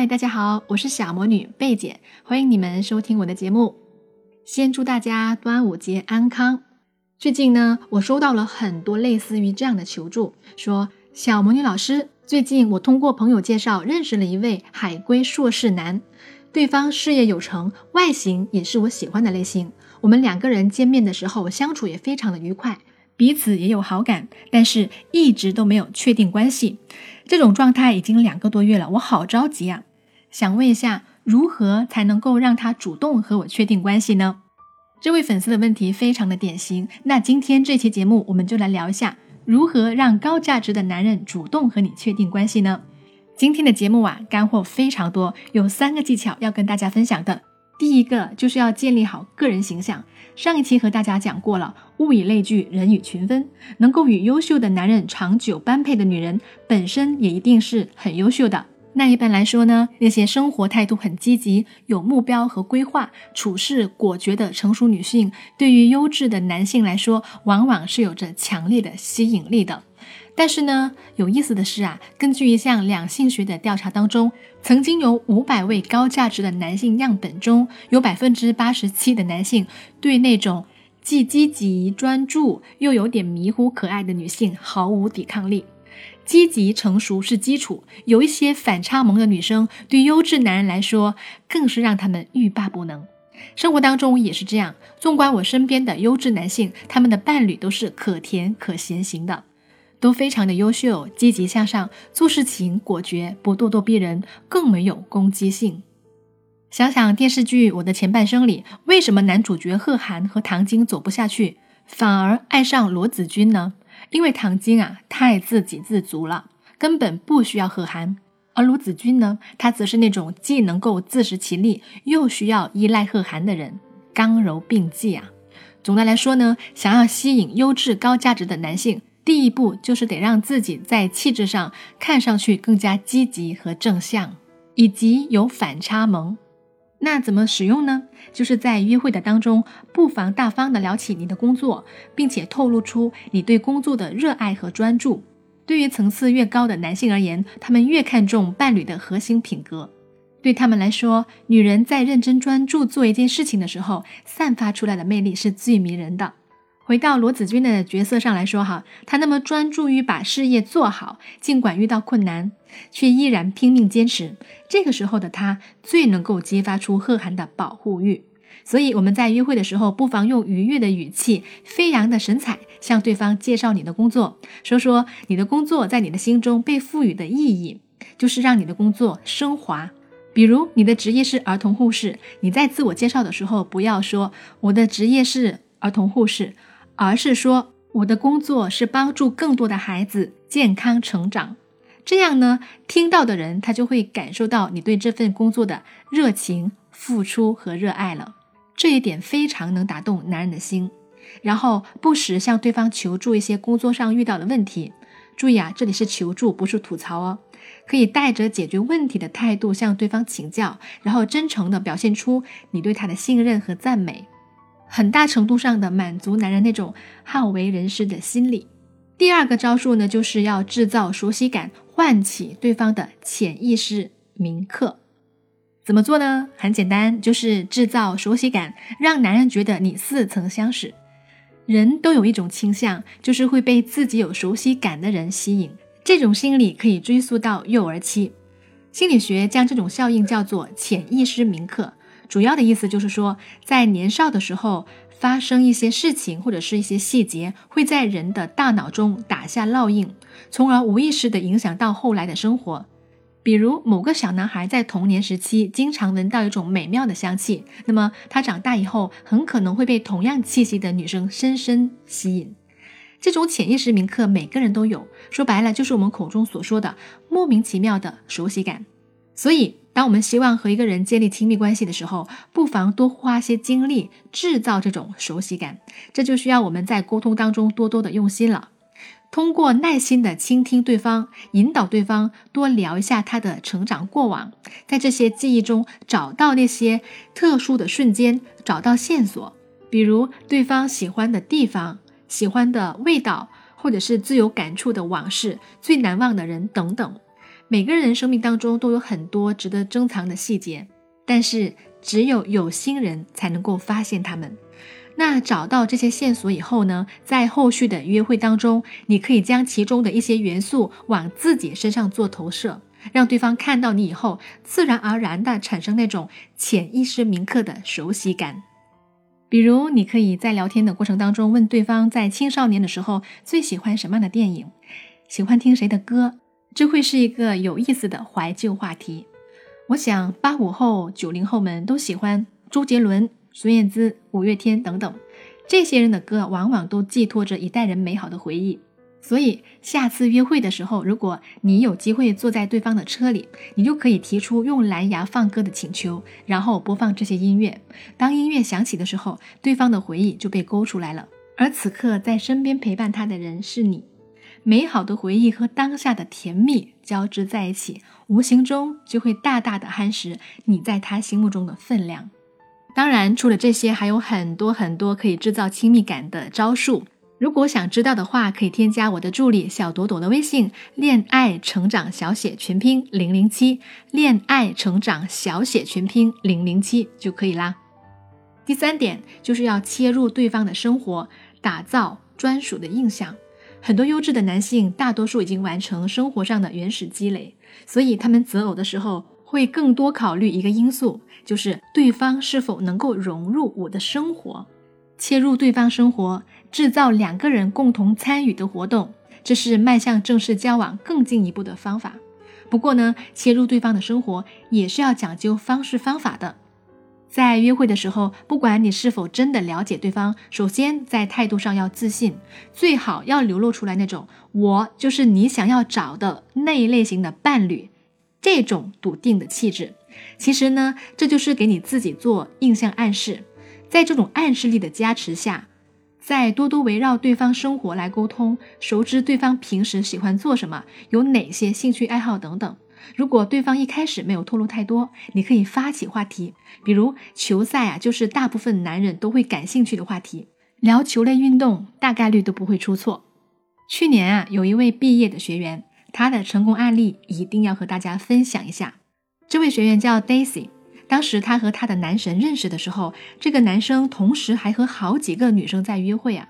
嗨，大家好，我是小魔女贝姐，欢迎你们收听我的节目。先祝大家端午节安康。最近呢，我收到了很多类似于这样的求助，说小魔女老师，最近我通过朋友介绍认识了一位海归硕士男，对方事业有成，外形也是我喜欢的类型。我们两个人见面的时候相处也非常的愉快，彼此也有好感，但是一直都没有确定关系。这种状态已经两个多月了，我好着急啊！想问一下，如何才能够让他主动和我确定关系呢？这位粉丝的问题非常的典型。那今天这期节目，我们就来聊一下如何让高价值的男人主动和你确定关系呢？今天的节目啊，干货非常多，有三个技巧要跟大家分享的。第一个就是要建立好个人形象。上一期和大家讲过了，物以类聚，人以群分，能够与优秀的男人长久般配的女人，本身也一定是很优秀的。那一般来说呢，那些生活态度很积极、有目标和规划、处事果决的成熟女性，对于优质的男性来说，往往是有着强烈的吸引力的。但是呢，有意思的是啊，根据一项两性学的调查当中，曾经有五百位高价值的男性样本中，有百分之八十七的男性对那种既积极专注又有点迷糊可爱的女性毫无抵抗力。积极成熟是基础，有一些反差萌的女生，对优质男人来说更是让他们欲罢不能。生活当中也是这样，纵观我身边的优质男性，他们的伴侣都是可甜可咸型的，都非常的优秀，积极向上，做事情果决，不咄咄逼人，更没有攻击性。想想电视剧《我的前半生》里，为什么男主角贺涵和唐晶走不下去，反而爱上罗子君呢？因为唐晶啊太自给自足了，根本不需要贺涵；而罗子君呢，他则是那种既能够自食其力，又需要依赖贺涵的人，刚柔并济啊。总的来说呢，想要吸引优质高价值的男性，第一步就是得让自己在气质上看上去更加积极和正向，以及有反差萌。那怎么使用呢？就是在约会的当中，不妨大方的聊起你的工作，并且透露出你对工作的热爱和专注。对于层次越高的男性而言，他们越看重伴侣的核心品格。对他们来说，女人在认真专注做一件事情的时候，散发出来的魅力是最迷人的。回到罗子君的角色上来说，哈，他那么专注于把事业做好，尽管遇到困难，却依然拼命坚持。这个时候的他，最能够激发出贺涵的保护欲。所以我们在约会的时候，不妨用愉悦的语气、飞扬的神采，向对方介绍你的工作，说说你的工作在你的心中被赋予的意义，就是让你的工作升华。比如你的职业是儿童护士，你在自我介绍的时候，不要说我的职业是儿童护士。而是说，我的工作是帮助更多的孩子健康成长，这样呢，听到的人他就会感受到你对这份工作的热情、付出和热爱了。这一点非常能打动男人的心。然后不时向对方求助一些工作上遇到的问题，注意啊，这里是求助，不是吐槽哦。可以带着解决问题的态度向对方请教，然后真诚地表现出你对他的信任和赞美。很大程度上的满足男人那种好为人师的心理。第二个招数呢，就是要制造熟悉感，唤起对方的潜意识铭刻。怎么做呢？很简单，就是制造熟悉感，让男人觉得你似曾相识。人都有一种倾向，就是会被自己有熟悉感的人吸引。这种心理可以追溯到幼儿期，心理学将这种效应叫做潜意识铭刻。主要的意思就是说，在年少的时候发生一些事情或者是一些细节，会在人的大脑中打下烙印，从而无意识地影响到后来的生活。比如，某个小男孩在童年时期经常闻到一种美妙的香气，那么他长大以后很可能会被同样气息的女生深深吸引。这种潜意识铭刻，每个人都有，说白了就是我们口中所说的莫名其妙的熟悉感。所以。当我们希望和一个人建立亲密关系的时候，不妨多花些精力制造这种熟悉感。这就需要我们在沟通当中多多的用心了。通过耐心的倾听对方，引导对方多聊一下他的成长过往，在这些记忆中找到那些特殊的瞬间，找到线索，比如对方喜欢的地方、喜欢的味道，或者是最有感触的往事、最难忘的人等等。每个人生命当中都有很多值得珍藏的细节，但是只有有心人才能够发现他们。那找到这些线索以后呢，在后续的约会当中，你可以将其中的一些元素往自己身上做投射，让对方看到你以后，自然而然的产生那种潜意识铭刻的熟悉感。比如，你可以在聊天的过程当中问对方，在青少年的时候最喜欢什么样的电影，喜欢听谁的歌。这会是一个有意思的怀旧话题。我想，八五后、九零后们都喜欢周杰伦、孙燕姿、五月天等等，这些人的歌往往都寄托着一代人美好的回忆。所以，下次约会的时候，如果你有机会坐在对方的车里，你就可以提出用蓝牙放歌的请求，然后播放这些音乐。当音乐响起的时候，对方的回忆就被勾出来了，而此刻在身边陪伴他的人是你。美好的回忆和当下的甜蜜交织在一起，无形中就会大大的夯实你在他心目中的分量。当然，除了这些，还有很多很多可以制造亲密感的招数。如果想知道的话，可以添加我的助理小朵朵的微信“恋爱成长小写全拼零零七”，恋爱成长小写全拼零零七就可以啦。第三点就是要切入对方的生活，打造专属的印象。很多优质的男性，大多数已经完成生活上的原始积累，所以他们择偶的时候会更多考虑一个因素，就是对方是否能够融入我的生活，切入对方生活，制造两个人共同参与的活动，这是迈向正式交往更进一步的方法。不过呢，切入对方的生活也是要讲究方式方法的。在约会的时候，不管你是否真的了解对方，首先在态度上要自信，最好要流露出来那种“我就是你想要找的那一类型的伴侣”这种笃定的气质。其实呢，这就是给你自己做印象暗示。在这种暗示力的加持下，再多多围绕对方生活来沟通，熟知对方平时喜欢做什么，有哪些兴趣爱好等等。如果对方一开始没有透露太多，你可以发起话题，比如球赛啊，就是大部分男人都会感兴趣的话题，聊球类运动大概率都不会出错。去年啊，有一位毕业的学员，他的成功案例一定要和大家分享一下。这位学员叫 Daisy，当时他和他的男神认识的时候，这个男生同时还和好几个女生在约会啊。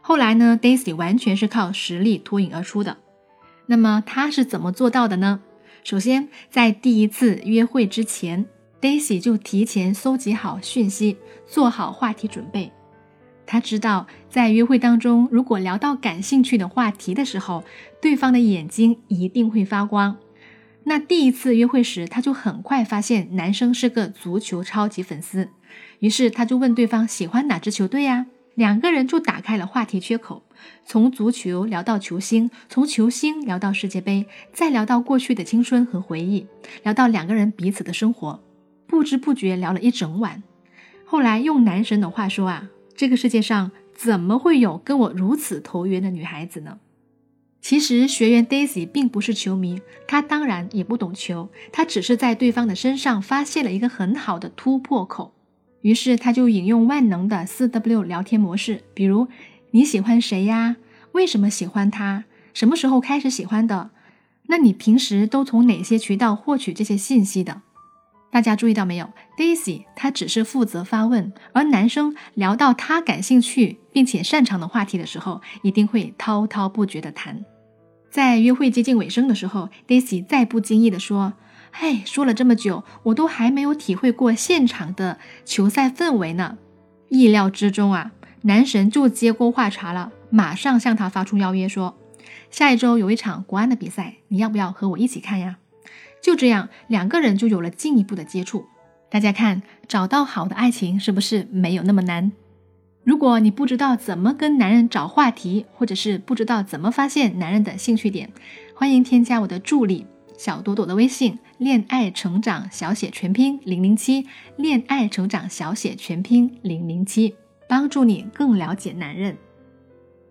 后来呢，Daisy 完全是靠实力脱颖而出的。那么他是怎么做到的呢？首先，在第一次约会之前，Daisy 就提前搜集好讯息，做好话题准备。他知道，在约会当中，如果聊到感兴趣的话题的时候，对方的眼睛一定会发光。那第一次约会时，他就很快发现男生是个足球超级粉丝，于是他就问对方喜欢哪支球队呀？两个人就打开了话题缺口，从足球聊到球星，从球星聊到世界杯，再聊到过去的青春和回忆，聊到两个人彼此的生活，不知不觉聊了一整晚。后来用男神的话说啊，这个世界上怎么会有跟我如此投缘的女孩子呢？其实学员 Daisy 并不是球迷，她当然也不懂球，她只是在对方的身上发现了一个很好的突破口。于是他就引用万能的四 W 聊天模式，比如你喜欢谁呀？为什么喜欢他？什么时候开始喜欢的？那你平时都从哪些渠道获取这些信息的？大家注意到没有？Daisy 她只是负责发问，而男生聊到他感兴趣并且擅长的话题的时候，一定会滔滔不绝的谈。在约会接近尾声的时候，Daisy 再不经意的说。嘿，说了这么久，我都还没有体会过现场的球赛氛围呢。意料之中啊，男神就接过话茬了，马上向他发出邀约，说下一周有一场国安的比赛，你要不要和我一起看呀？就这样，两个人就有了进一步的接触。大家看，找到好的爱情是不是没有那么难？如果你不知道怎么跟男人找话题，或者是不知道怎么发现男人的兴趣点，欢迎添加我的助理。小朵朵的微信“恋爱成长小写全拼零零七”，恋爱成长小写全拼零零七，帮助你更了解男人。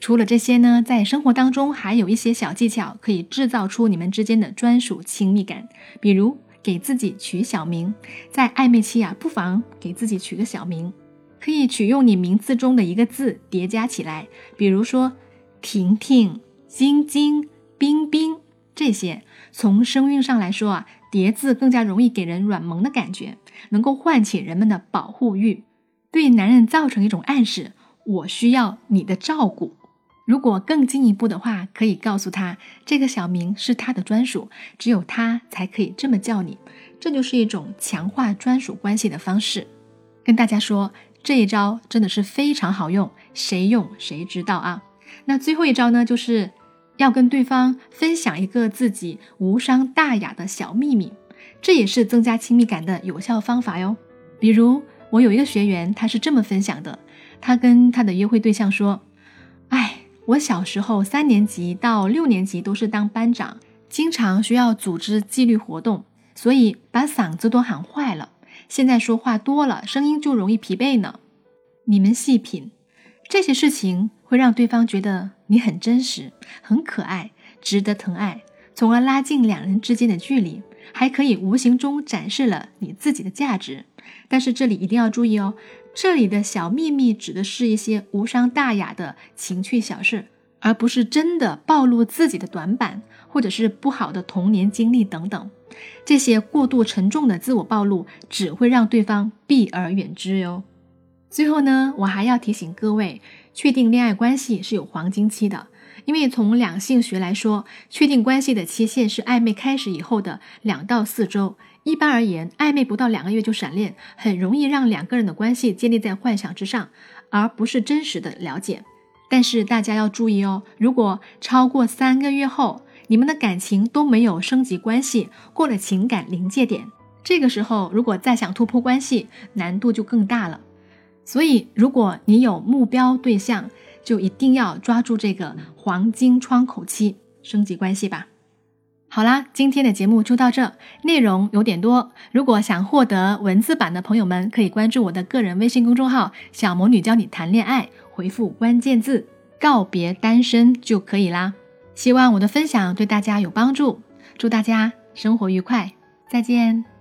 除了这些呢，在生活当中还有一些小技巧可以制造出你们之间的专属亲密感，比如给自己取小名，在暧昧期啊，不妨给自己取个小名，可以取用你名字中的一个字叠加起来，比如说婷婷、晶晶、冰冰。这些从声韵上来说啊，叠字更加容易给人软萌的感觉，能够唤起人们的保护欲，对男人造成一种暗示：我需要你的照顾。如果更进一步的话，可以告诉他这个小名是他的专属，只有他才可以这么叫你。这就是一种强化专属关系的方式。跟大家说，这一招真的是非常好用，谁用谁知道啊。那最后一招呢，就是要跟对方分享一个自己无伤大雅的小秘密，这也是增加亲密感的有效方法哟。比如我有一个学员，他是这么分享的：他跟他的约会对象说，哎。我小时候三年级到六年级都是当班长，经常需要组织纪律活动，所以把嗓子都喊坏了。现在说话多了，声音就容易疲惫呢。你们细品，这些事情会让对方觉得你很真实、很可爱、值得疼爱，从而拉近两人之间的距离，还可以无形中展示了你自己的价值。但是这里一定要注意哦。这里的小秘密指的是一些无伤大雅的情趣小事，而不是真的暴露自己的短板，或者是不好的童年经历等等。这些过度沉重的自我暴露，只会让对方避而远之哟。最后呢，我还要提醒各位，确定恋爱关系是有黄金期的，因为从两性学来说，确定关系的期限是暧昧开始以后的两到四周。一般而言，暧昧不到两个月就闪恋，很容易让两个人的关系建立在幻想之上，而不是真实的了解。但是大家要注意哦，如果超过三个月后，你们的感情都没有升级关系，过了情感临界点，这个时候如果再想突破关系，难度就更大了。所以，如果你有目标对象，就一定要抓住这个黄金窗口期升级关系吧。好啦，今天的节目就到这，内容有点多。如果想获得文字版的朋友们，可以关注我的个人微信公众号“小魔女教你谈恋爱”，回复关键字“告别单身”就可以啦。希望我的分享对大家有帮助，祝大家生活愉快，再见。